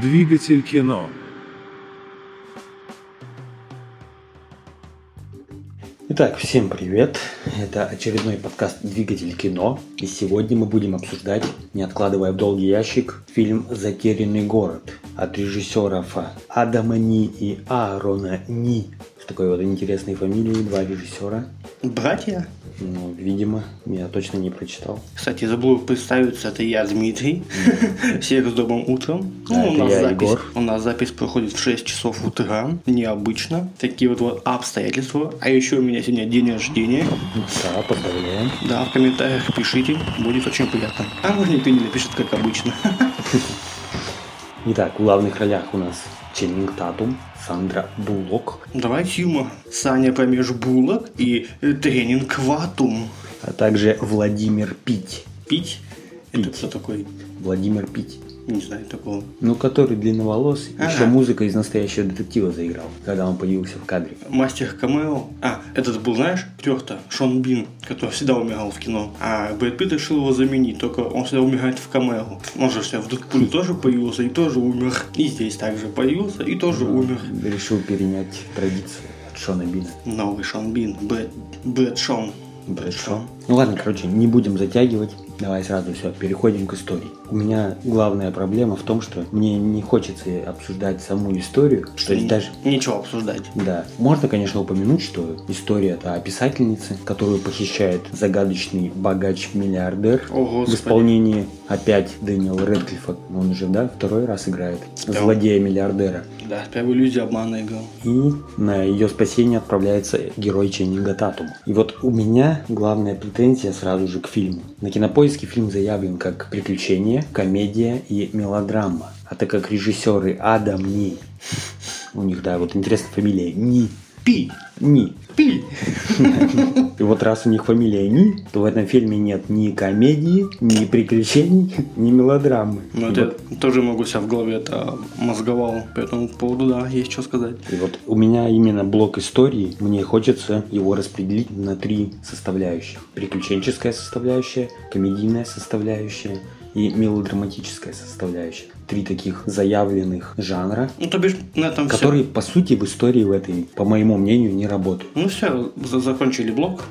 Двигатель кино. Итак, всем привет! Это очередной подкаст «Двигатель кино». И сегодня мы будем обсуждать, не откладывая в долгий ящик, фильм «Затерянный город» от режиссеров Адама Ни и Аарона Ни. С такой вот интересной фамилией, два режиссера. Братья? Ну, видимо, я точно не прочитал. Кстати, забыл представиться, это я, Дмитрий. Всех с добрым утром. А, Ну, у, нас я, запись, Егор. у нас запись проходит в 6 часов утра. Необычно. Такие вот, вот обстоятельства. А еще у меня сегодня день рождения. Да, поздравляем. Да, в комментариях пишите, будет очень приятно. А может никто не напишет, как обычно. Итак, в главных ролях у нас Ченнинг Татум, Сандра Буллок, Давай Тюма. Саня промеж булок и э, тренинг ватум. а также Владимир Пить. Пить? Это Пить. кто такой? Владимир Пить. Не знаю такого. Ну, который длинноволос, Ага. еще музыка из настоящего детектива заиграл, когда он появился в кадре. Мастер камео. А, этот был, знаешь, Тёрта, Шон Бин, который всегда умирал в кино. А Брэд Питт решил его заменить, только он всегда умирает в камео. Он же в Дэдпуле тоже появился и тоже умер. И здесь также появился и тоже умер. Решил перенять традицию от Шона Бина. Новый Шон Бин, Брэд, Брэд Шон. Брэд Шон. Ну ладно, короче, не будем затягивать. Давай сразу все, переходим к истории. У меня главная проблема в том, что мне не хочется обсуждать саму историю. То есть даже Нечего обсуждать. Да, можно, конечно, упомянуть, что история это о писательнице, которую похищает загадочный богач-миллиардер О, в Господи. исполнении опять Дэниела Рэдклиффа. Он уже, да, второй раз играет злодея-миллиардера. Да, первую иллюзию обмана играл. И на ее спасение отправляется герой Ченнинга Татума. И вот у меня главная претензия сразу же к фильму. На кинопоиске фильм заявлен как приключение, комедия и мелодрама. А так как режиссеры Адам Ни, у них, да, вот интересная фамилия Ни, Пи! Ни. Пи! И вот раз у них фамилия Ни, то в этом фильме нет ни комедии, ни приключений, ни мелодрамы. Ну, это вот- я тоже могу себя в голове это мозговал. По этому поводу, да, есть что сказать. И вот у меня именно блок истории, мне хочется его распределить на три составляющих. Приключенческая составляющая, комедийная составляющая и мелодраматическая составляющая. Три таких заявленных жанра, Ну, то бишь, на этом все. которые, по сути, в истории в этой, по моему мнению, не работают. Ну все, закончили блок.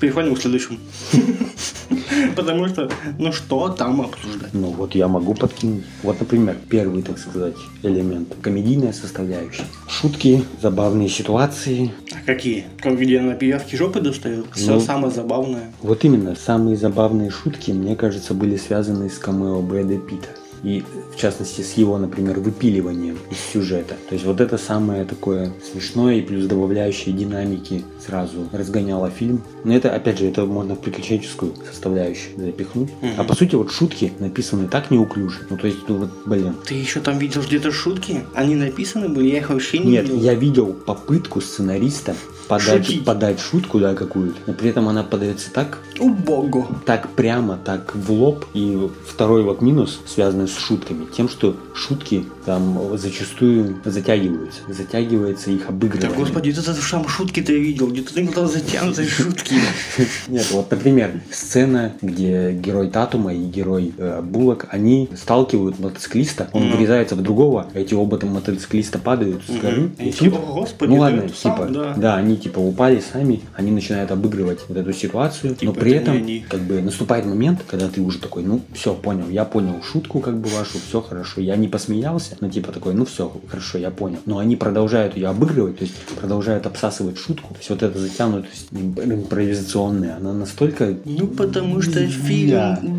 Переходим к следующему. Потому что, ну что там обсуждать? Ну вот я могу подкинуть. Вот, например, первый, так сказать, элемент. Комедийная составляющая. Шутки, забавные ситуации. А какие? Как где на пиявке жопы достает? Все Ну. самое забавное. Вот именно, самые забавные шутки, мне кажется, были связаны с камео Брэда Питта. И, в частности, с его, например, выпиливанием из сюжета. То есть вот это самое такое смешное и плюс добавляющее динамики сразу разгоняло фильм. Но это, опять же, это можно в приключенческую составляющую запихнуть. А по сути, вот шутки написаны так неуклюже. Ну, то есть, ну, вот, блин, Ты еще там видел где-то шутки? Они написаны были, я их вообще не Нет, видел. я видел попытку сценариста подать, Шутить. подать шутку, да, какую-то, но при этом она подается так, Убого. так прямо, так в лоб. И второй вот минус, связанный с шутками, тем, что шутки там зачастую затягиваются. Затягивается их Да обыгрывание. господи, ты там шутки ты видел, где-то ты там затянутые шутки. Нет, вот, например, сцена, где герой Татума и герой э, Буллок, они сталкивают мотоциклиста, он врезается в другого, эти оба там мотоциклиста падают с горы. И типа, тут- «О, господи, ну ладно, типа, да». да, они типа упали сами, они начинают обыгрывать вот эту ситуацию, Типа, но при это не этом как бы наступает момент, когда ты уже такой, ну все, понял, я понял шутку как бы вашу, все хорошо, я не посмеялся, но типа такой, ну все, хорошо, я понял. Но они продолжают ее обыгрывать, то есть продолжают обсасывать шутку, то есть вот эта затянутость имп- импровизационная, она настолько Ну, потому что фильм...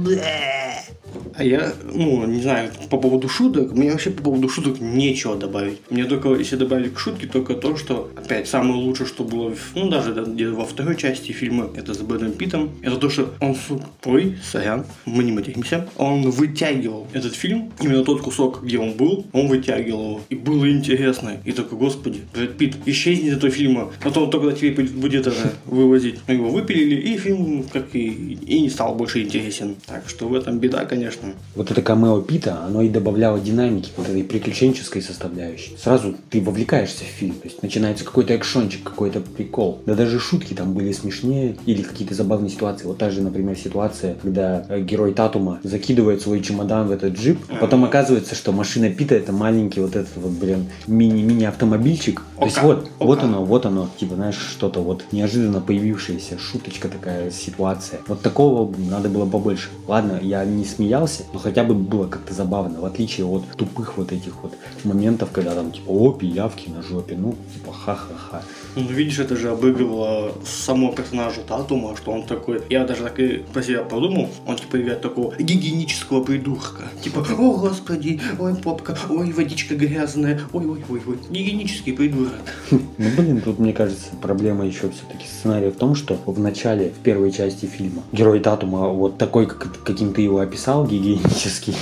Да. А я, ну, не знаю, по поводу шуток, мне вообще по поводу шуток нечего добавить. Мне только, если добавить к шутке, только то, что, опять, самое лучшее, что было, ну, даже да, где во второй части фильма, это с Брэдом Питтом, это то, что он, ой, сорян, мы не материмся, он вытягивал этот фильм, именно тот кусок, где он был, он вытягивал его, и было интересно, и такой, господи, Брэд Питт, исчезни из этого фильма, потом только тебе будет это вывозить. Но его выпилили, и фильм, как и, и не стал больше интересен. Так что в этом беда, конечно. Вот это камео Пита, оно и добавляло динамики, вот этой приключенческой составляющей. Сразу ты вовлекаешься в фильм, то есть начинается какой-то экшончик, какой-то прикол. Да даже шутки там были смешнее или какие-то забавные ситуации. Вот та же, например, ситуация, когда э, герой Татума закидывает свой чемодан в этот джип, а потом оказывается, что машина Пита это маленький вот этот вот, блин, мини-мини автомобильчик. То есть вот, вот оно, вот оно, типа, знаешь, что-то вот неожиданно появившееся, шуточка такая, ситуация. Вот такого надо было побольше. Ладно, я не смеялся, но хотя бы было как-то забавно, в отличие от тупых вот этих вот моментов, когда там типа, о, пиявки на жопе, ну, типа, ха-ха-ха. Ну, видишь, это же обыгрывало само персонажа Татума, что он такой, я даже так и про себя подумал, он типа играет такого гигиенического придурка. Типа, о господи, ой, попка, ой, водичка грязная, ой, ой, ой, ой, гигиенический придурок. Ну, блин, тут, мне кажется, проблема еще все-таки сценария в том, что в начале, в первой части фильма, герой Татума вот такой, как, каким ты его описал, гигиенический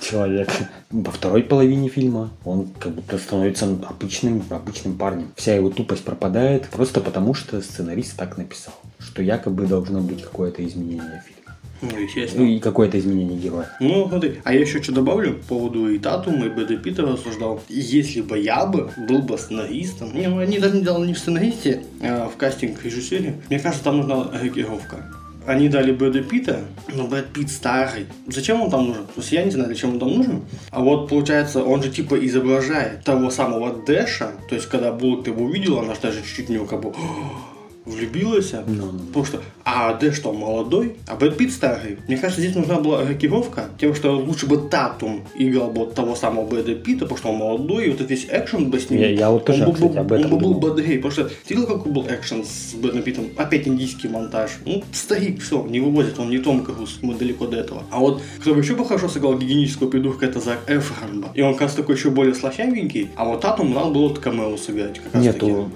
человек. Во второй половине фильма он как будто становится обычным, обычным парнем. Вся его тупость пропадает просто потому, что сценарист так написал, что якобы должно быть какое-то изменение фильма. Ну, естественно. И какое-то изменение героя. Ну, смотри, а я еще что добавлю по поводу и Татума, и Бэда Питта рассуждал. Если бы я бы был бы сценаристом, не, ну, они даже не делали не в сценаристе, а в кастинг режиссере, мне кажется, там нужна регировка. Они дали Брэда Питта, но Брэд Питт старый. Зачем он там нужен? То есть я не знаю, зачем он там нужен. А вот получается, он же типа изображает того самого Дэша. То есть когда Буллок его увидел, она же даже чуть-чуть него как бы влюбилась, Ну, ну. потому что, а Д что, молодой, а Брэд Питт старый. Мне кажется, здесь нужна была рокировка, тем, что лучше бы Татум играл бы того самого Брэда Питта, потому что он молодой, и вот этот весь экшен бы с ним. Я- я вот тоже, он кстати, был, об этом Он бы был бодрее, потому что ты видел, какой был экшен с Брэдом Питтом? Опять индийский монтаж. Ну, старик, все, не вывозит, он не Том Круз, мы далеко до этого. А вот, кто бы еще бы хорошо сыграл гигиенического придурка, это Зак Эфрон. И он, как раз такой еще более слащавенький, а вот Татум надо было вот камео сыграть. Как раз таки. Нету,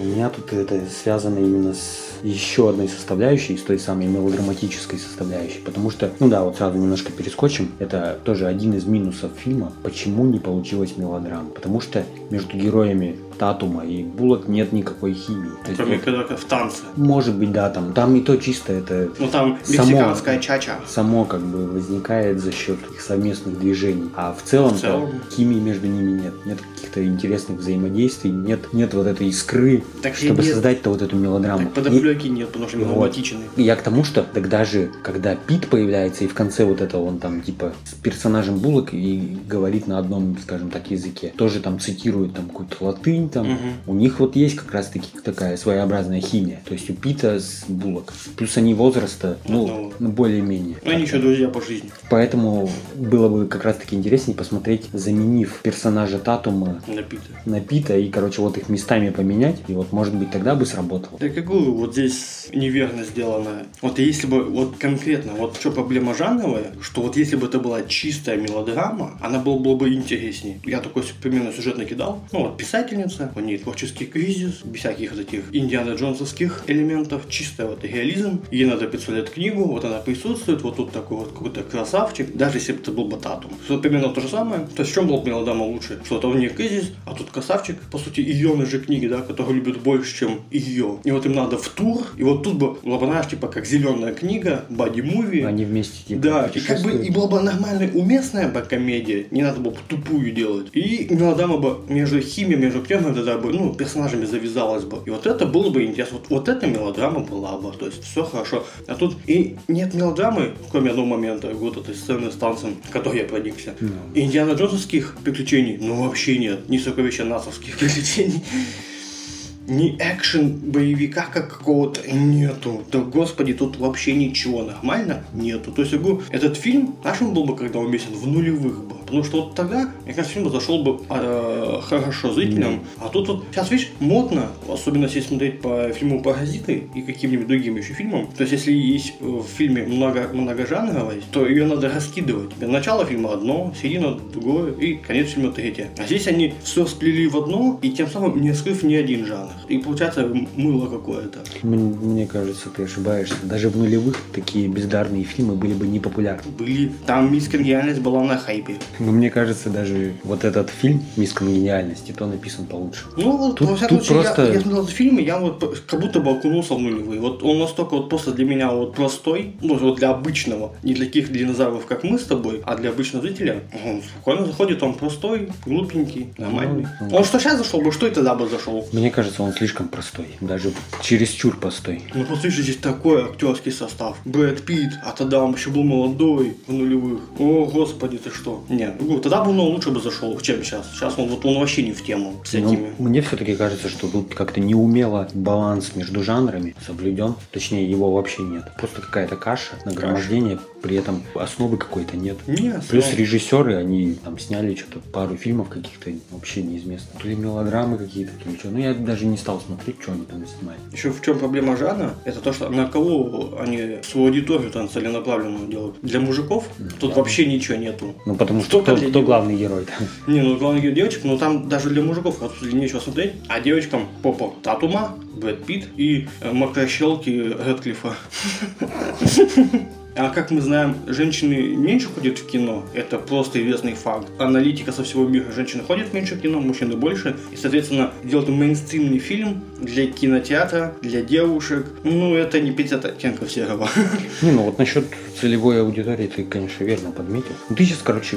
у меня тут это связано именно с еще одной составляющей, с той самой мелодраматической составляющей. Потому что, ну да, вот сразу немножко перескочим. Это тоже один из минусов фильма. Почему не получилась мелодрама? Потому что между героями Татума и Буллок нет никакой химии. То есть, Кроме вот, когда в танце. может быть, да, там, там и то чисто это Ну там Само- мексиканская чача. само как бы возникает за счет их совместных движений. А в целом, В целом. химии между ними нет. Нет каких-то интересных взаимодействий, нет, нет вот этой искры, Так чтобы нет. создать-то вот эту мелодраму. Так подоплеки нет, потому что Вот. мелодраматичный. И я к тому, что тогда же, когда Пит появляется, и в конце вот это он там типа с персонажем Буллок и говорит на одном, скажем так, языке, тоже там цитирует там какую-то латынь, там, Мгм. у них вот есть как раз таки такая своеобразная химия. То есть у Пита с Буллок. Плюс они возраста, ну, Одного. ну, более-менее. Ну, они еще друзья по жизни. Поэтому было бы как раз таки интереснее посмотреть, заменив персонажа Татума Напиты. на Пита и, короче, вот их местами поменять. И вот, может быть, тогда бы сработало. Да какую вот здесь неверно сделано. Вот если бы, вот конкретно, вот что проблема жанровая, что вот если бы это была чистая мелодрама, она была, была бы интереснее. Я такой примерно сюжет накидал. Ну вот писательница, у нее творческий кризис, без всяких вот этих Индиана Джонсовских элементов, чистый вот реализм. Ей надо представлять книгу, вот она присутствует, вот тут такой вот какой-то красавчик, даже если бы это был бы Татум. Что примерно то же самое. То есть в чем была бы мелодрама лучше? Что это у нее кризис, а тут красавчик, по сути, ее же книги, да, которые любят больше, чем ее. И вот им надо в тур, и вот тут бы была бы, знаешь, типа как зеленая книга, боди-муви. Они вместе типа Да, и как бы и была бы нормальная, уместная бы комедия, не надо было бы тупую делать. И мелодрама бы между химией, между актерами тогда бы, ну, персонажами завязалась бы. И вот это было бы интересно. Вот, вот эта мелодрама была бы, то есть все хорошо. А тут и нет мелодрамы, кроме одного момента, вот этой сцены с танцем, которой я проникся. И Индиана Джонсовских приключений, ну вообще нет. Ни сокровища насовских приключений. Ни экшен боевика как какого-то нету. Да господи, тут вообще ничего нормально нету. То есть, я говорю, этот фильм, наш он был бы, когда уместен, в нулевых бы. Потому что вот тогда, мне кажется, фильм зашел бы э, хорошо зрителям. А тут вот, сейчас, видишь, модно, особенно если смотреть по фильму «Паразиты» и каким-нибудь другим еще фильмам. То есть, если есть э, в фильме много, многожанровость, то ее надо раскидывать. Начало фильма одно, середина другое и конец фильма третье. А здесь они все сплели в одно и тем самым не скрыв ни один жанр. И получается мыло какое-то. Мне кажется, ты ошибаешься. Даже в нулевых такие бездарные фильмы были бы не популярны. Были. Там мисс Конгениальность была на хайпе. Но мне кажется, даже вот этот фильм «Мисс Конгениальности», то написан получше. Ну, вот, Тут- во всяком тут случае, просто- я, я смотрел этот фильм, и я вот как будто бы окунулся в нулевые. Вот он настолько вот просто для меня вот простой, ну, вот для обычного, не для таких динозавров, как мы с тобой, а для обычного зрителя. Он спокойно заходит, он простой, глупенький, нормальный. Ну, Он что сейчас зашел бы, что и тогда бы зашел. Мне кажется, он слишком простой. Даже чересчур простой. Ну, послушай, здесь такой актерский состав. Брэд Питт, а тогда он еще был молодой в нулевых. О, господи, ты что? Не, ну, тогда бы он лучше бы зашел, чем сейчас. Сейчас он вот он вообще не в тему с Ну, этими. мне все-таки кажется, что тут как-то неумело баланс между жанрами соблюден. Точнее, его вообще нет. Просто какая-то каша, нагромождение, при этом основы какой-то нет. Не, Плюс режиссеры, они там сняли что-то, пару фильмов каких-то вообще неизвестно. То ли мелодрамы какие-то, то ли что. Ну, я даже не стал смотреть, что они там снимают. Еще в чем проблема жанра, это то, что на кого они свою аудиторию там целенаправленную делают. Для мужиков тут вообще ничего нету. Ну, потому что Только кто, кто главный герой Не, ну главное говорю, девочек, но там даже для мужиков нечего смотреть. А девочкам попа Татума, Брэд Питт и э, мокрощелки Рэдклиффа. А как мы знаем, женщины меньше ходят в кино, это просто известный факт. Аналитика со всего мира, женщины ходят меньше в кино, мужчины больше. И, соответственно, делать мейнстримный фильм для кинотеатра, для девушек, ну, это не 50 оттенков серого. Не, ну вот насчет целевой аудитории ты, конечно, верно подметил. Ну ты сейчас, короче,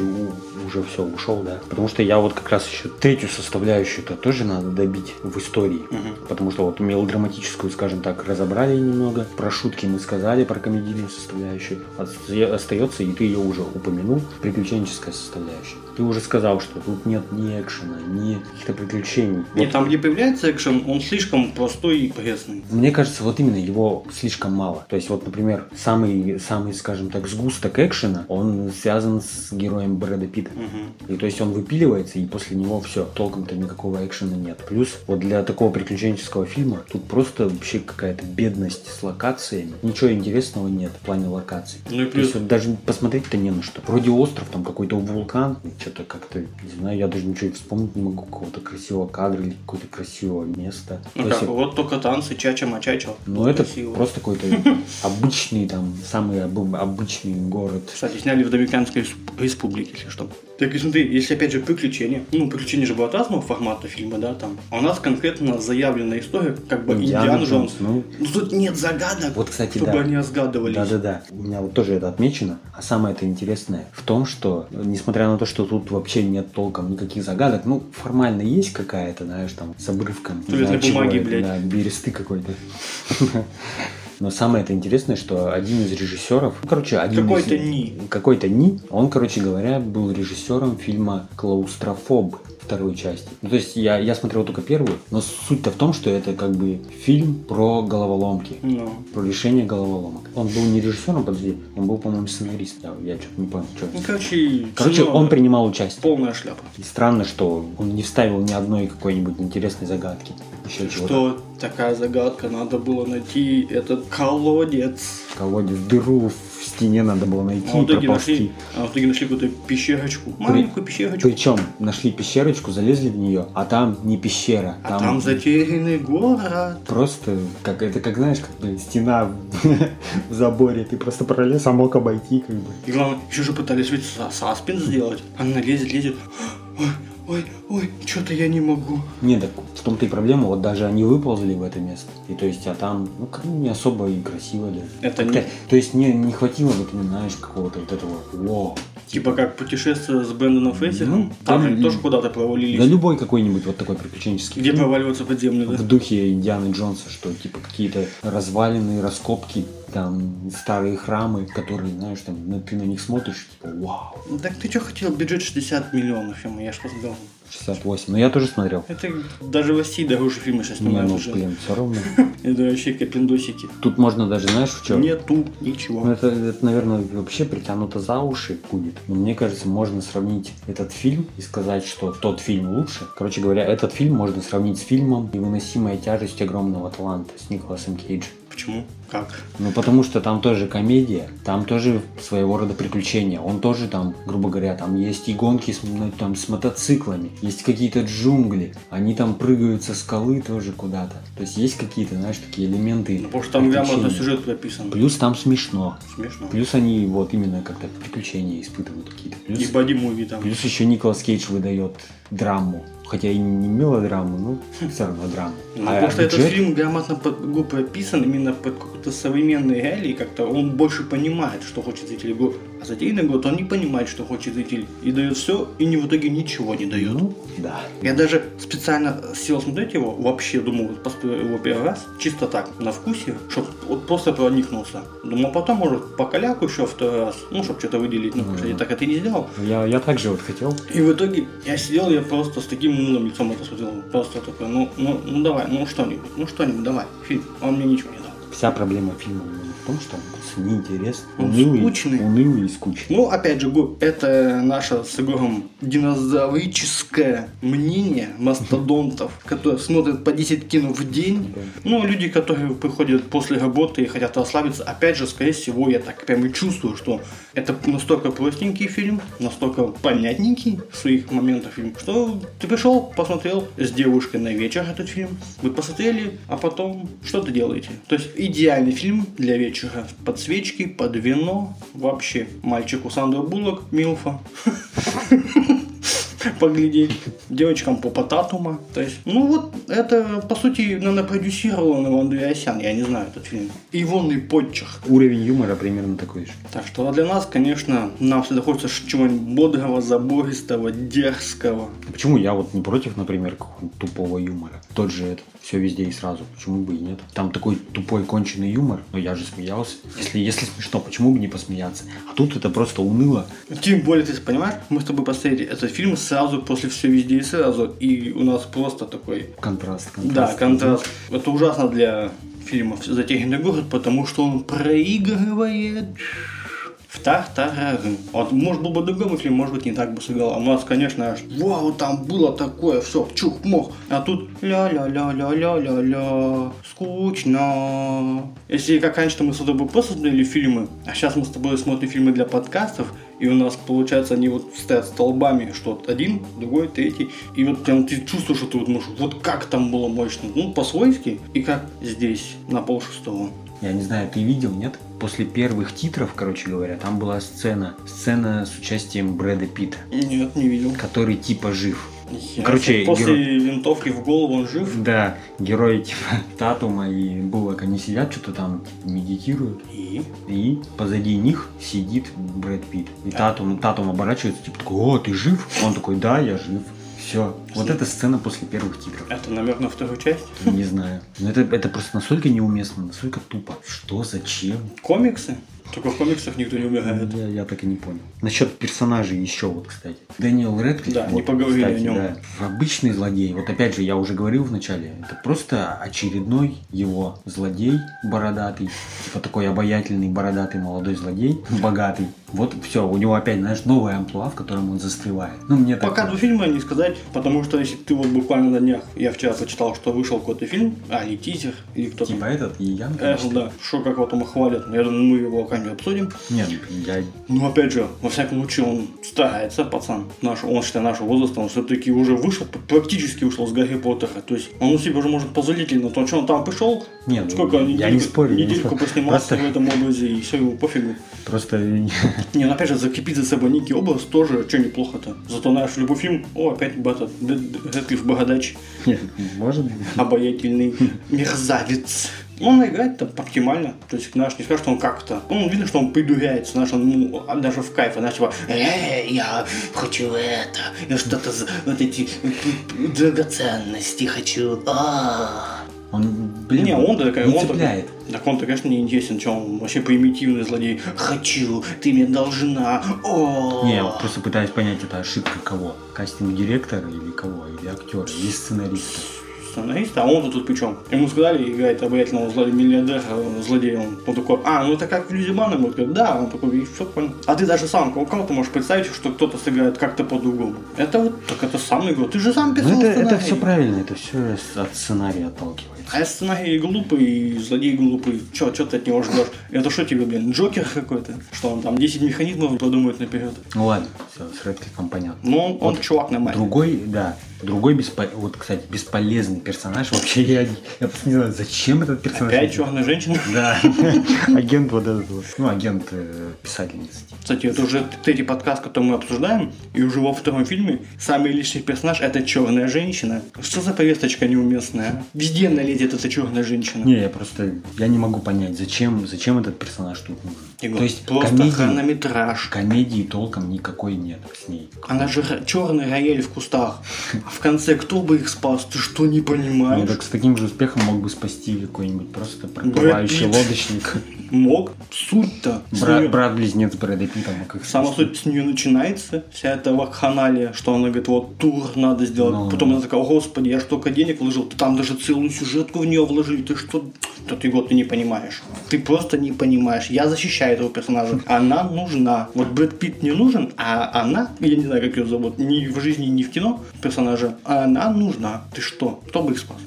уже все, ушел, да? Потому что я вот как раз еще третью составляющую-то тоже надо добить в истории. Мгм. Потому что вот мелодраматическую, скажем так, разобрали немного. Про шутки мы сказали, про комедийную составляющую. Оста- Остается, и ты ее уже упомянул, приключенческая составляющая. Ты уже сказал, что тут нет ни экшена, ни каких-то приключений. Нет, Вот там, где появляется экшен, он слишком простой и пресный. мне кажется, вот именно его слишком мало. То есть, вот, например, самый, самый, скажем так, сгусток экшена, он связан с героем Брэда Питта. Мгм. И то есть он выпиливается, и после него все, толком-то никакого экшена нет. Плюс вот для такого приключенческого фильма тут просто вообще какая-то бедность с локациями. Ничего интересного нет в плане локаций. Ну и То плюс есть вот даже посмотреть-то не на что. Вроде остров, там какой-то вулкан, что-то как-то, не знаю, я даже ничего и вспомнить не могу, какого-то красивого кадра или какого-то красивого места. Ну как, вот только танцы, чача-мачача. ну это Красиво. просто какой-то обычный там, самый об- обычный город. Кстати, сняли в Доминиканской Респ- республике, если что. Так и смотри, если опять же приключения, ну, приключения же бывают разного формата фильма, да, там. А у нас конкретно заявленная история, как бы Индиана, Джонс. Ну, Ну, тут нет загадок, вот, кстати, чтобы да. они разгадывались. Да-да-да, у меня вот тоже это отмечено. А самое это интересное в том, что, несмотря на то, что тут вообще нет толком никаких загадок, ну, формально есть какая-то, знаешь, там, с обрывком. Туалетной бумаги, это, блядь. Да, бересты какой-то. Но самое это интересное, что один из режиссеров, ну, короче, один Какой-то из- Ни. какой-то Ни, он, короче говоря, был режиссером фильма «Клаустрофоб» второй части. Ну, то есть я, я смотрел только первую, но суть-то в том, что это как бы фильм про головоломки Ну, про решение головоломок. Он был не режиссером, подожди, он был, по-моему, сценарист. Я, я что-то не понял, что. ну, короче, Короче, он принимал участие. полная шляпа. И странно, что он не вставил ни одной какой-нибудь интересной загадки. Еще чего-то. Что такая загадка, надо было найти этот колодец. Колодец, дыру в стене надо было найти А в и итоге проползти. нашли, а в итоге нашли какую-то пещерочку. Маленькую пещерочку. Причем нашли пещерочку, залезли в нее, а там не пещера. А там затерянный город. Просто, как это, как знаешь, как блин, стена в заборе, ты просто пролез, а мог обойти, как бы. И главное, еще же пытались ведь са- саспенс сделать. Она лезет, лезет. Ой, ой, что-то я не могу. Не, так в том-то и проблема, вот даже они выползли в это место. И то есть, а там, ну, как не особо и красиво даже. Это не- То есть, не, не хватило, вот, именно, знаешь, какого-то вот этого, вау. Типа как путешествие с Брэндоном Фейсером. Ну, там ну, тоже куда-то провалились. Да любой какой-нибудь вот такой приключенческий Где фильм проваливаться под землю, да? в духе Индианы Джонса, что типа какие-то развалины, раскопки, там старые храмы, которые, знаешь, там на- ты на них смотришь, типа, вау, Ну, Так ты что хотел? Бюджет 60 миллионов фильма, я ж посмотрел. 68. Но я тоже смотрел. Это даже в России дороже фильмы сейчас Не, снимают ну, уже. блин, все равно. Это вообще капендосики. Тут можно даже, знаешь, в чем? Нету Ну, ничего. это, это, наверное, вообще притянуто за уши будет. Но мне кажется, можно сравнить этот фильм и сказать, что тот фильм лучше. Короче говоря, этот фильм можно сравнить с фильмом «Невыносимая тяжесть огромного таланта» с Николасом Кейджем. Почему? Как? Ну, потому что там тоже комедия, там тоже своего рода приключения. Он тоже там, грубо говоря, там есть и гонки с, ну, там, с мотоциклами, есть какие-то джунгли, они там прыгают со скалы тоже куда-то. То есть есть какие-то, знаешь, такие элементы. Ну, потому что там грамотно сюжет прописан. Плюс там смешно. Смешно. Плюс они вот именно как-то приключения испытывают какие-то. Плюс, И боди-муви там. плюс еще Николас Кейдж выдает драму. Хотя и не мелодраму, но все равно драму. Ну, А потому что этот бюджет- фильм грамотно под, го- прописан именно под какие-то современные реалии, как-то он больше понимает, что хочет зритель. Го- А затейный год он не понимает, что хочет зритель. И дает все, и не в итоге ничего не дает. Ну, да. Я даже специально сел смотреть его, вообще думал, посмотрю его первый раз, чисто так, на вкусе, чтобы вот просто проникнулся. Думал, потом, может, по коляку еще второй раз, ну, чтобы что-то выделить, ну, я так это и не сделал. Я, я также вот хотел. И в итоге я сидел, я просто с таким унылым лицом это смотрел. Просто такой, ну, ну, ну давай, ну что-нибудь, ну что-нибудь, давай. Фильм, он мне ничего не. Вся проблема фильма в том, что он неинтересный, Он унылый, скучный. унылый и скучный. Ну, опять же, это наше с Егором динозаврическое мнение мастодонтов, которые смотрят по 10 кино в день. Ну, люди, которые приходят после работы и хотят расслабиться, опять же, скорее всего, я так прям и чувствую, что это настолько простенький фильм, настолько понятненький в своих моментах фильм, что ты пришел, посмотрел с девушкой на вечер этот фильм, вы посмотрели, а потом что ты делаете? То есть идеальный фильм для вечера. Под свечки, под вино, вообще. Мальчику Сандра Буллок, Милфа. Поглядеть. Девочкам по Татума. То есть, ну вот, это, по сути, наверное, продюсировал его Андреасян, я не знаю этот фильм. Ивонный Подчах. Уровень юмора примерно такой же. Так что для нас, конечно, нам всегда хочется чего-нибудь бодрого, забористого, дерзкого. Почему я вот не против, например, какого-нибудь тупого юмора? Тот же это все везде и сразу. Почему бы и нет? Там такой тупой конченый юмор, но я же смеялся. Если, если смешно, почему бы не посмеяться? А тут это просто уныло. Тем более, ты понимаешь, мы с тобой посмотрели этот фильм сразу после «Все везде и сразу», и у нас просто такой Контраст, контраст. Да, контраст. Это ужасно для фильмов «Затерянный город», потому что он проигрывает в тартарары. Вот, может, был бы другой фильм, может быть, не так бы сыграл. А у нас, конечно, вау, там было такое, все, чух-мох. А тут ля-ля-ля-ля-ля-ля-ля, скучно. Если как раньше мы с тобой просто смотрели фильмы, а сейчас мы с тобой смотрим фильмы для подкастов, и у нас, получается, они вот стоят столбами, что один, другой, третий. И вот прям ты чувствуешь, что ты вот думаешь, вот как там было мощно. Ну, по-свойски, и как здесь, на полшестого. Я не знаю, ты видел, нет? После первых титров, короче говоря, там была сцена. Сцена с участием Брэда Питта, Нет, не видел. который типа жив. Нихера Короче, после герой- винтовки в голову он жив. Да, герои типа Татума и Буллок, они сидят, что-то там типа, медитируют. И? И позади них сидит Брэд Питт. И Татум, Татум оборачивается, типа такой, о, ты жив? Он такой, да, я жив. Все. Вот эта сцена после первых титров. Это намек на вторую часть? Не знаю. Но это, это просто настолько неуместно, настолько тупо. Что, зачем? Комиксы? Только в комиксах никто не умирает. Я, я так и не понял. Насчет персонажей еще вот, кстати. Дэниел Рэдклифф. Да, вот, не поговорили кстати, о нем. да, обычный злодей. Вот опять же, я уже говорил в начале, это просто очередной его злодей бородатый. Типа такой обаятельный бородатый молодой злодей, богатый. Вот все, у него опять, знаешь, новая амплуа, в котором он застревает. Ну, мне так... Пока до фильма не сказать, потому что если ты вот буквально на днях, я вчера почитал, что вышел какой-то фильм, а, или тизер, или кто Типа этот, и Ян, Э, да, что как вот там хвалят, я думаю, мы его как-нибудь обсудим. Нет, я... Ну, опять же, во всяком случае, он старается, пацан. Наш, он, считай, нашего возраста, он все-таки уже вышел, практически вышел с Гарри Поттера. То есть, он у себя уже может позволить на то, что он там пришел, Нет, сколько, я недельку, не спорю, недельку поснимался Просто- в этом образе, и все, ему пофигу. Просто... Не, ну опять же, закрепить за собой некий образ тоже, что неплохо-то. Зато знаешь, любой фильм, о, опять Бата, Рэдклифф Бородач, Нет, может быть. обаятельный мерзавец. Он играет там оптимально. То есть, знаешь, не скажешь, что он как-то... Ну, видно, что он придуряется, знаешь, он ну, даже в кайф, знаешь, типа, «Эй, я хочу это, я что-то, за- вот эти э, драгоценности хочу, а Он, блин, Не, он такая, не он цепляет. Так он-то, конечно, не интересен, что он вообще примитивный злодей. Хочу, ты мне должна, о Не, я просто пытаюсь понять, это ошибка кого? Кастинг-директора или кого? Или актера, или сценариста? Сценариста, а он тут при чем? Ему сказали, играет обаятельного зло- миллиардера, злодея. Он, он такой, а, ну это как в Люди Баннерме. Он такой, да, он такой, и все понял. А ты даже сам, у кого ты можешь представить, что кто-то сыграет как-то по-другому? Это вот, так это сам игру. Ты же сам писал Ну, это, это сценарий. все правильно, это все от сценария отталкивается. А сценарий глупый, и злодей глупый. Че, че ты от него ждешь? Это что тебе, блин, Джокер какой-то? Что он там 10 механизмов продумает наперед? Ну ладно, все, с Редклиффом понятно. Ну, он, он чувак нормальный. Другой, да, другой беспо... вот, кстати, бесполезный персонаж. Вообще я, я просто не знаю, зачем этот персонаж. Опять черная женщина. Да, агент вот этот вот. Ну, агент э, писательницы. Кстати, это уже третий подкаст, который мы обсуждаем, и уже во втором фильме самый лишний персонаж это черная женщина. Что за повесточка неуместная? Везде налезет эта черная женщина. Не, я просто, я не могу понять, зачем, зачем этот персонаж тут нужен. Егор, То есть просто комедии, хронометраж. комедии толком никакой нет с ней. Она же черный рояль в кустах. А в конце кто бы их спас? Ты что, не Ну, понимаешь? так с таким же успехом мог бы спасти какой-нибудь просто проплывающий лодочник. Мог. Суть-то. с Брат- неё- Брат-близнец Брэда Питта мог их Сама суть с нее начинается, вся эта вакханалия, что она говорит, вот тур надо сделать. Ну, Потом она такая, «О, господи, я столько денег вложил, ты там даже целую сюжетку в нее вложили, ты что? Да ты год ты не понимаешь. Ты просто не понимаешь. Я защищаю этого персонажа. Она нужна. Вот Брэд Питт не нужен, а она, я не знаю, как ее зовут, ни в жизни, ни в кино персонажа, она нужна. Ты что? Кто бы их спас?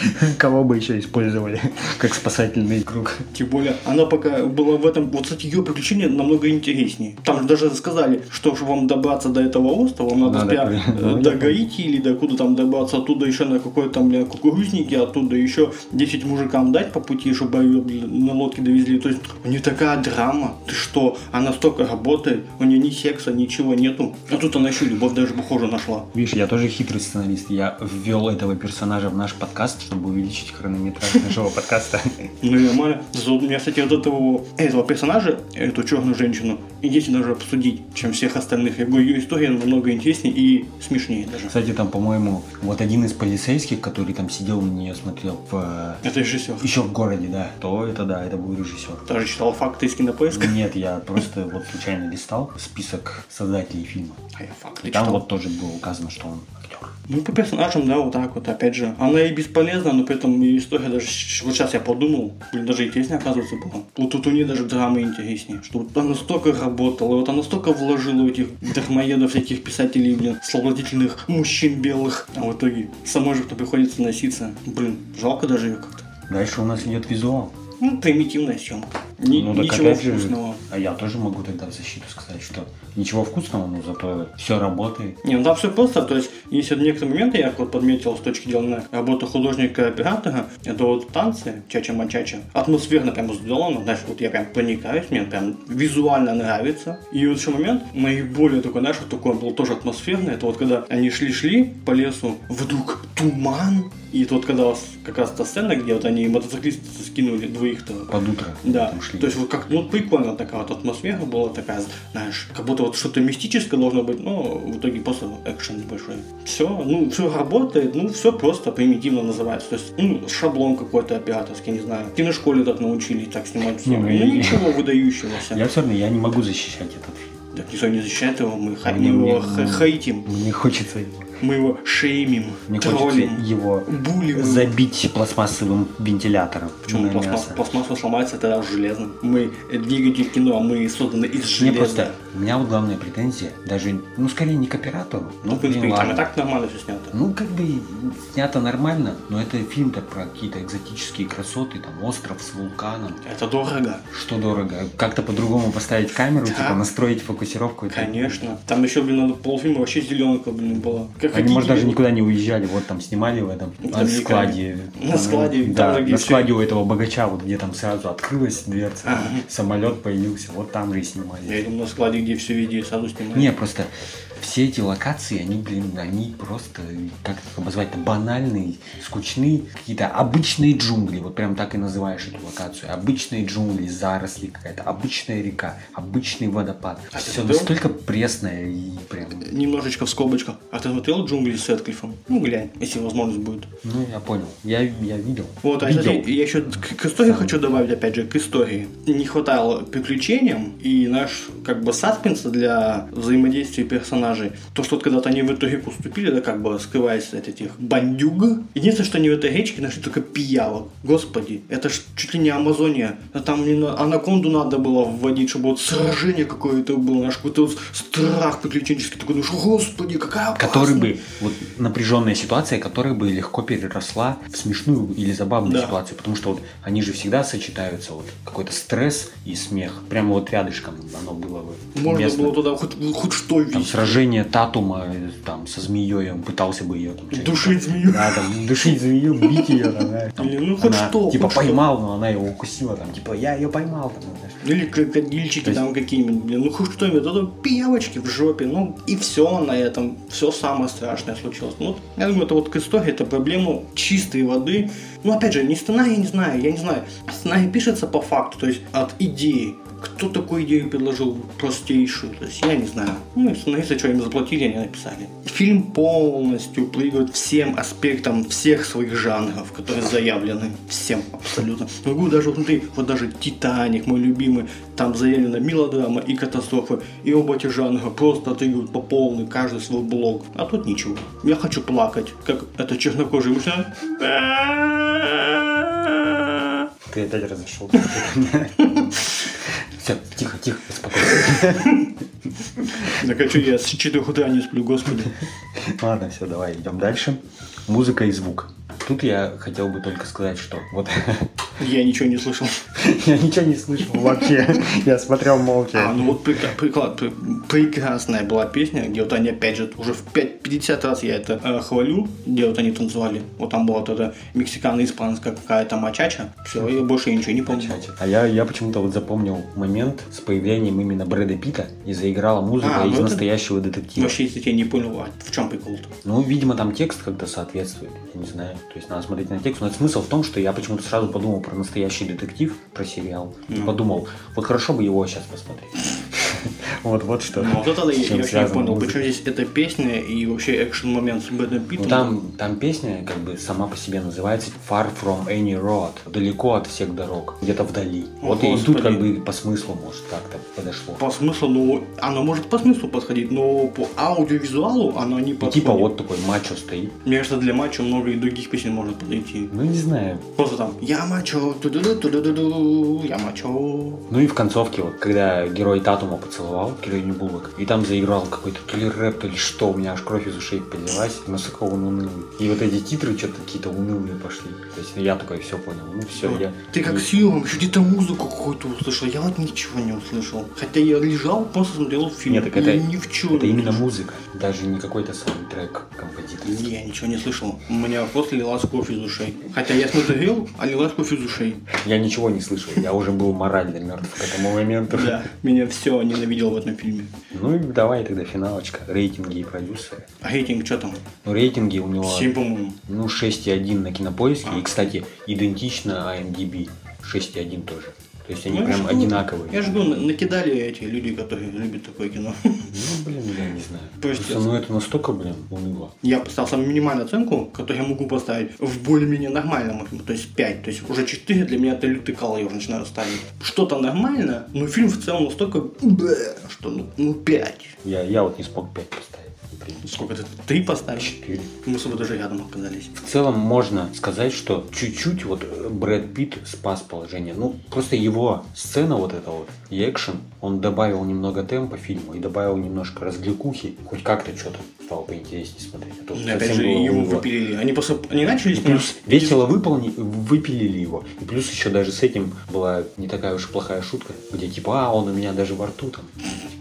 Кого бы еще использовали как спасательный круг? Тем более, она пока была в этом... Вот, кстати, ее приключения намного интереснее. Там же даже сказали, что чтобы вам добраться до этого острова, вам надо Надо сперва э, Ну, до Гаити или до куда там добраться, оттуда еще на какой-то там бля, кукурузники, оттуда еще 10 мужикам дать по пути, чтобы ее на лодке довезли. То есть у нее такая драма. Ты что? Она столько работает, у нее ни секса, ничего нету. А тут она еще любовь даже похоже нашла. Видишь, я тоже хитрый сценарист. Я ввел этого персонажа в наш подкаст, чтобы увеличить хронометраж нашего подкаста. Ну нормально. Меня, кстати, вот этого, этого персонажа, эту черную женщину, интереснее даже обсудить, чем всех остальных. Я говорю, ее история намного интереснее и смешнее даже. Кстати, там, по-моему, вот один из полицейских, который там сидел на нее смотрел в... Это режиссер. Еще в городе, да. То это да, это был режиссер. Даже читал факты из кинопоиска. Нет, я просто вот случайно листал список создателей фильма. А я факты И там вот тоже было указано, что он актер. Ну, по персонажам, да, вот так вот, опять же. Она и бесполезна, но при этом история даже... Вот сейчас я подумал, блин, даже интереснее, оказывается, было. Вот тут у нее даже драма интереснее. Что вот она столько работала, вот она столько вложила в этих дармоедов, всяких писателей, блин, соблазнительных мужчин белых. А в итоге самой же кто приходится носиться. Блин, жалко даже ее как-то. Дальше у нас идет визуал. Ну, примитивная съемка. Ни- ну, так ничего же, вкусного. а я тоже могу тогда в защиту сказать, что ничего вкусного, но зато все работает. Не, ну там все просто, то есть, есть вот некоторые моменты, я подметил с точки зрения работы художника оператора, это вот танцы, чача-мачача, атмосферно прям сделано, знаешь, вот я прям проникаюсь, мне прям визуально нравится. И вот еще момент, наиболее такой, знаешь, вот такой был тоже атмосферный, это вот когда они шли-шли по лесу, вдруг туман, и вот когда у вас как раз та сцена, где вот они мотоциклисты скинули двоих-то Под утро да, там шли. то есть вот как, ну, прикольно такая вот атмосфера была такая, знаешь, как будто вот что-то мистическое должно быть, но в итоге просто экшен большой. Все, ну, все работает, ну, все просто примитивно называется. То есть, ну, шаблон какой-то операторский, не знаю. В киношколе так научились так снимать все. Не, ну, я- ничего выдающегося. Я все равно я не могу защищать этот фильм. Так никто не защищает его, мы, ха- Мне- его хейтим, Мне хочется его, мы его шеймим, мне троллим, его булим. забить пластмассовым вентилятором Почему пластмасс, пластмасса сломается тогда железным? Мы двигатель кино, а мы созданы из Мне железа. просто, у меня вот главная претензия, даже, ну, скорее не к оператору, Ну, ну, в принципе, там и так нормально все снято. Ну, как бы снято нормально, но это фильм-то про какие-то экзотические красоты, там, остров с вулканом. Это дорого. Что дорого? Как-то по-другому поставить камеру, Да. типа настроить фокусировку. Конечно. Там еще, блин, надо полфильма вообще зеленка, блин, была. Как Они, может, даже никуда не уезжали, вот там снимали в этом В на складе. На Там, складе, да, на складе у этого богача, вот где там сразу открылась дверца, самолет появился, вот там же и снимали. Я думаю, на складе, где все видео сразу снимают. Не, просто все эти локации, они, блин, они просто, как их обозвать-то, банальные, скучные, какие-то обычные джунгли, вот прям так и называешь эту локацию. Обычные джунгли, заросли какая-то, обычная река, обычный водопад. А все смотрел? настолько пресное и прям... Немножечко в скобочках. А ты смотрел «Джунгли» с Эдклифом? Ну, глянь, если возможность будет. Ну, я понял. Я, я видел. Вот, а видел. кстати, я еще к, к истории хочу добавить, опять же, к истории. Не хватало приключениям и наш, как бы, саспенса для взаимодействия персонажей. То, что вот когда-то они в эту реку вступили, да, как бы, скрываясь от этих бандюг. Единственное, что они в этой речке нашли только пиявок. Господи, это ж чуть ли не Амазония. А там не на анаконду надо было вводить, чтобы вот сражение какое-то было, наш какой-то страх приключенческий. Такой, ну что, господи, какая опасность. Который бы, вот напряженная ситуация, которая бы легко переросла в смешную или забавную Да. ситуацию. Потому что вот они же всегда сочетаются, вот какой-то стресс и смех. Прямо вот рядышком оно было бы. Можно уместно. было туда хоть, хоть что Там видеть. Сражение Татума э, там со змеей, он пытался бы ее там, Душить змею. Да, там душить змею, бить ее, там, да, там, Или, ну, хоть она, что, типа хоть что. поймал, но она его укусила, там, типа я ее поймал, там, знаешь. Или крокодильчики есть- там какие-нибудь, блин, ну хоть что-нибудь, это пиявочки в жопе, ну и все на этом, все самое страшное случилось. Ну, вот, я думаю, это вот к истории, это проблема чистой воды. Ну, опять же, не сценарий, я не знаю, я не знаю. Сценарий пишется по факту, то есть от идеи. Кто такую идею предложил простейшую? То есть я не знаю. Ну, и сценаристы, что им заплатили, они написали. Фильм полностью прыгает всем аспектам всех своих жанров, которые заявлены. Всем абсолютно. Могу даже, вот смотри, вот даже Титаник, мой любимый, там заявлена мелодрама и катастрофа. И оба эти жанра просто отыгрывают по полной, каждый свой блок. А тут ничего. Я хочу плакать, как это чернокожий мужчина. Ты опять разошел. Все, тихо, тихо, спокойно. Так а что я с 4 утра не сплю, господи. Ладно, все, давай идем дальше. Музыка и звук. Тут я хотел бы только сказать, что вот Я ничего не слышал. я ничего не слышал вообще. Я смотрел молча. А, ну вот прека- прекла- пр- прекрасная была песня, где вот они опять же, уже в 5 50 раз я это э, хвалю, где вот они танцевали. Вот там была вот эта мексикано-испанская какая-то мачача. Все, я больше ничего не помню. А я, я почему-то вот запомнил момент с появлением именно Брэда Питта и заиграла музыка А, из ну настоящего детектива. Вообще, если я не понял, а в чем прикол-то? Ну, видимо, там текст как-то соответствует, я не знаю. То есть надо смотреть на текст. Но это смысл в том, что я почему-то сразу подумал про настоящий детектив, про сериал. Ну. подумал, вот хорошо бы его сейчас посмотреть. Вот, вот что. Ну, вот это я, вообще не понял, музыка. причем здесь эта песня и вообще экшен момент с Брэдом Питтом. Ну, там, там песня как бы сама по себе называется Far from any road. Далеко от всех дорог. Где-то вдали. О, Вот и Господи. тут как бы по смыслу, может, как-то подошло. По смыслу, ну, оно может по смыслу подходить, но по аудиовизуалу оно не И подходит. типа вот такой мачо стоит. Мне кажется, для матча много и других песен может подойти. Ну, не знаю. Просто там «Я мачо, ту-ду-ду, ту-ду-ду-ду, я мачо». Ну и в концовке, вот, когда герой Татума поцеловал героиню Буллок, и там заиграл какой-то то ли рэп, то ли что, у меня аж кровь из ушей поднялась, насколько он унылый. И вот эти титры что-то какие-то унылые пошли. То есть я такой все понял. Ну все, я... Ты как с Юром, еще где-то музыку какую-то услышал. Я вот ничего не услышал. Хотя я лежал, просто смотрел фильм. Нет, так это, и ни в чем. это именно музыка, даже не какой-то саундтрек композиторский. Я ничего не слышал. У меня просто лилась кровь из ушей. Хотя я смотрел, а лилась кровь из ушей. Я ничего не слышал, я уже был морально мертв к этому моменту. Да, меня все ненавидел в этом фильме. Ну и давай тогда финалочка, рейтинги и продюсеры. А рейтинг что там? Ну рейтинги у него 7, по-моему. ну 6,1 на кинопоиске, А. и, кстати, идентично IMDb 6,1 тоже. То есть они Ну, прям одинаковые. Я на- накидали эти люди, которые любят такое кино. Ну, блин, я не знаю. Прости. Просто, ну, это настолько, блин, уныло. Я поставил самую минимальную оценку, которую я могу поставить в более-менее нормальном фильме, то есть 5. То есть уже 4 для меня это лютый кал, я уже начинаю ставить. Что-то нормально, но фильм в целом настолько что ну, ну 5. Я, я вот не смог 5 поставить. Принципе. Сколько ты? 3 поставишь? 4. Мы с тобой даже рядом оказались. В целом можно сказать, что чуть-чуть вот Брэд Питт спас положение. Ну, просто его сцена вот эта вот и экшен, он добавил немного темпа фильму и добавил немножко разгликухи. Хоть как-то что-то стало поинтереснее смотреть. А то Ну, опять же, его уныло. выпилили. Они просто они начали И плюс весело выполни... выпилили его. И плюс еще даже с этим была не такая уж плохая шутка, где типа, а, он у меня даже во рту там.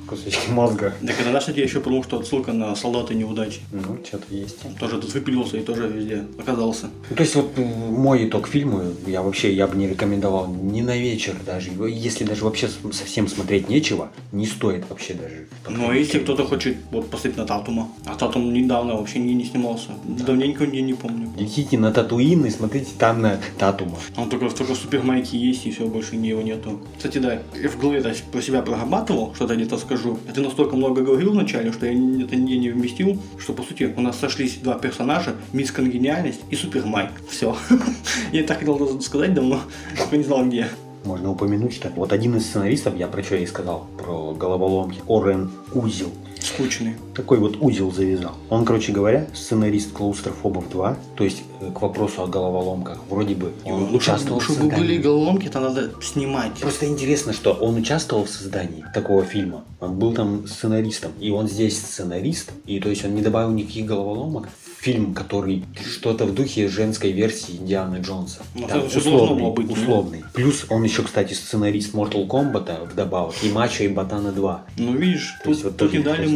Кусочки мозга. Так это наш я еще потому, что отсылка на солдаты неудачи. Ну, что-то есть. Тоже тут выпилился и тоже везде оказался. Ну, то есть вот э, мой итог фильма, я вообще я бы не рекомендовал ни на вечер даже. Если даже вообще совсем смотреть нечего, не стоит вообще даже. Но если кто-то хочет вот посмотреть на Татума, а Татум недавно вообще не, не снимался. Давненько я не помню. Идите на Татуин и смотрите там на Татума. Он только, только в супермайке есть, и все, больше его нету. Кстати, да, я в голове про себя прорабатывал, что-то где-то скажу, скажу. Ты настолько много говорил вначале, что я не- это нигде не вместил, что по сути у нас сошлись два персонажа, Мисс Конгениальность и Супер Майк. Все. Я так хотел сказать давно, не знал где. Можно упомянуть, что вот один из сценаристов, я про что и сказал, про головоломки, Орен Узел. Скучный. Такой вот узел завязал. Он, короче говоря, сценарист Клаустрофобов 2, то есть э, к вопросу о головоломках, вроде бы он Ну, участвовал в Чтобы создании. были головоломки, то надо снимать. Просто интересно, что он участвовал в создании такого фильма. Он был там сценаристом. И он здесь сценарист. И то есть он не добавил никаких головоломок. Фильм, который что-то в духе женской версии Индианы Джонса. Ну, Там условный, быть, условный. Плюс он еще, кстати, сценарист Mortal Kombat вдобавок. И Мачо и Ботана 2. Ну, видишь, То тут, есть вот тут не тоже дали просто.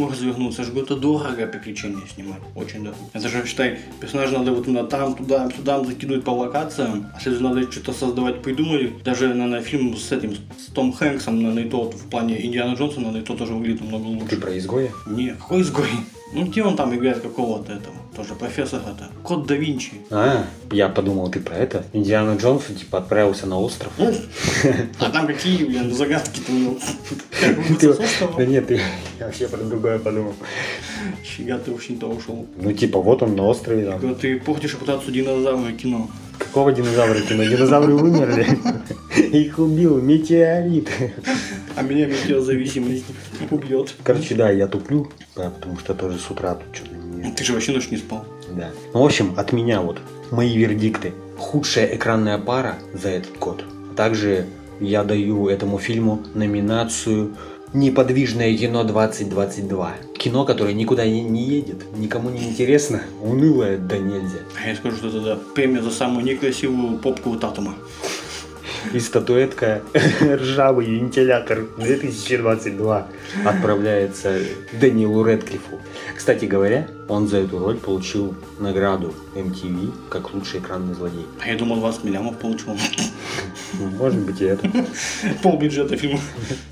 Же это дорого приключения снимать. Очень дорого. Это же, считай, персонаж надо вот на там, туда, сюда закидывать по локациям. А если надо что-то создавать, придумали. Даже, наверное, фильм с этим, с Том Хэнксом, наверное, и тот в плане Индиана Джонса, наверное, и тот тоже выглядит намного Ты лучше. про изгоя? Не, какой изгой? Ну, где он там играет какого-то этого? Тоже профессора-то. Код да Винчи. А, я подумал, ты про это. Индиана Джонс, типа, отправился на остров. А там какие, блин, загадки-то у него? Острова? Да нет, ты я вообще про другое подумал. Фига ты очень то ушел. Ну, типа, вот он на острове там. Когда ты портишь репутацию динозавра кино. Какого динозавра кино? Динозавры вымерли. Их убил метеорит. А меня метеозависимость убьет. Короче, да, я туплю, да, потому что тоже с утра тут что-то не... Ты же вообще ночь не спал. Да. Ну, в общем, от меня вот мои вердикты. Худшая экранная пара за этот год. Также я даю этому фильму номинацию «Неподвижное кино 2022». Кино, которое никуда не, не едет, никому не интересно, унылое да нельзя. А я скажу, что это да, премия за самую некрасивую попку Татума. И статуэтка «Ржавый вентилятор 2022» отправляется Дэниелу Редклиффу. Кстати говоря, он за эту роль получил награду MTV как лучший экранный злодей. А я думал, 20 миллионов получил. Может быть и это. Пол бюджета фильма.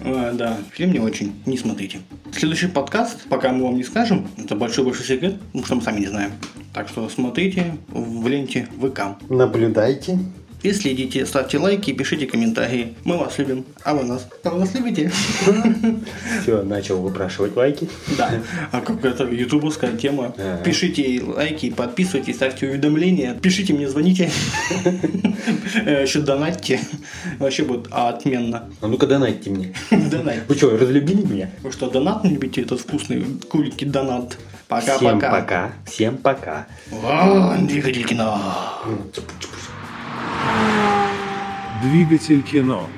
А, Да, фильм не очень, не смотрите. Следующий подкаст, пока мы вам не скажем, это большой-большой секрет, потому что мы сами не знаем. Так что смотрите в ленте ВК. Наблюдайте. И следите, ставьте лайки, пишите комментарии. Мы вас любим. А вы нас? А вы нас любите? Все, начал выпрашивать лайки. Да. А как это ютубовская тема. Пишите лайки, подписывайтесь, ставьте уведомления. Пишите мне, звоните. Э, Еще донатьте. Вообще будет отменно. А ну-ка донатьте мне. Донать. Вы что, разлюбили меня? Вы что, донат не любите? Этот вкусный кулики донат. Всем Пока-пока. пока. Всем пока. О, Двигатель кино. Двигатель кино.